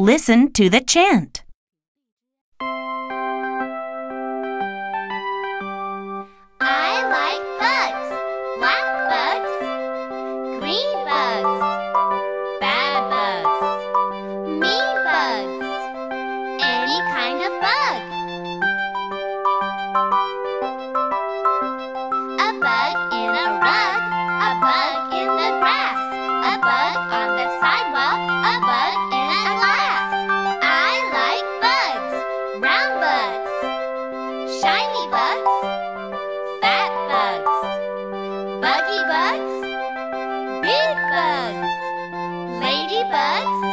Listen to the chant. I like bugs. Black bugs, green bugs, bad bugs, mean bugs, any kind of bug. A bug in a rug, a bug in the grass, a bug on the sidewalk, bugs, shiny bugs, fat bugs, buggy bugs, big bugs, ladybugs,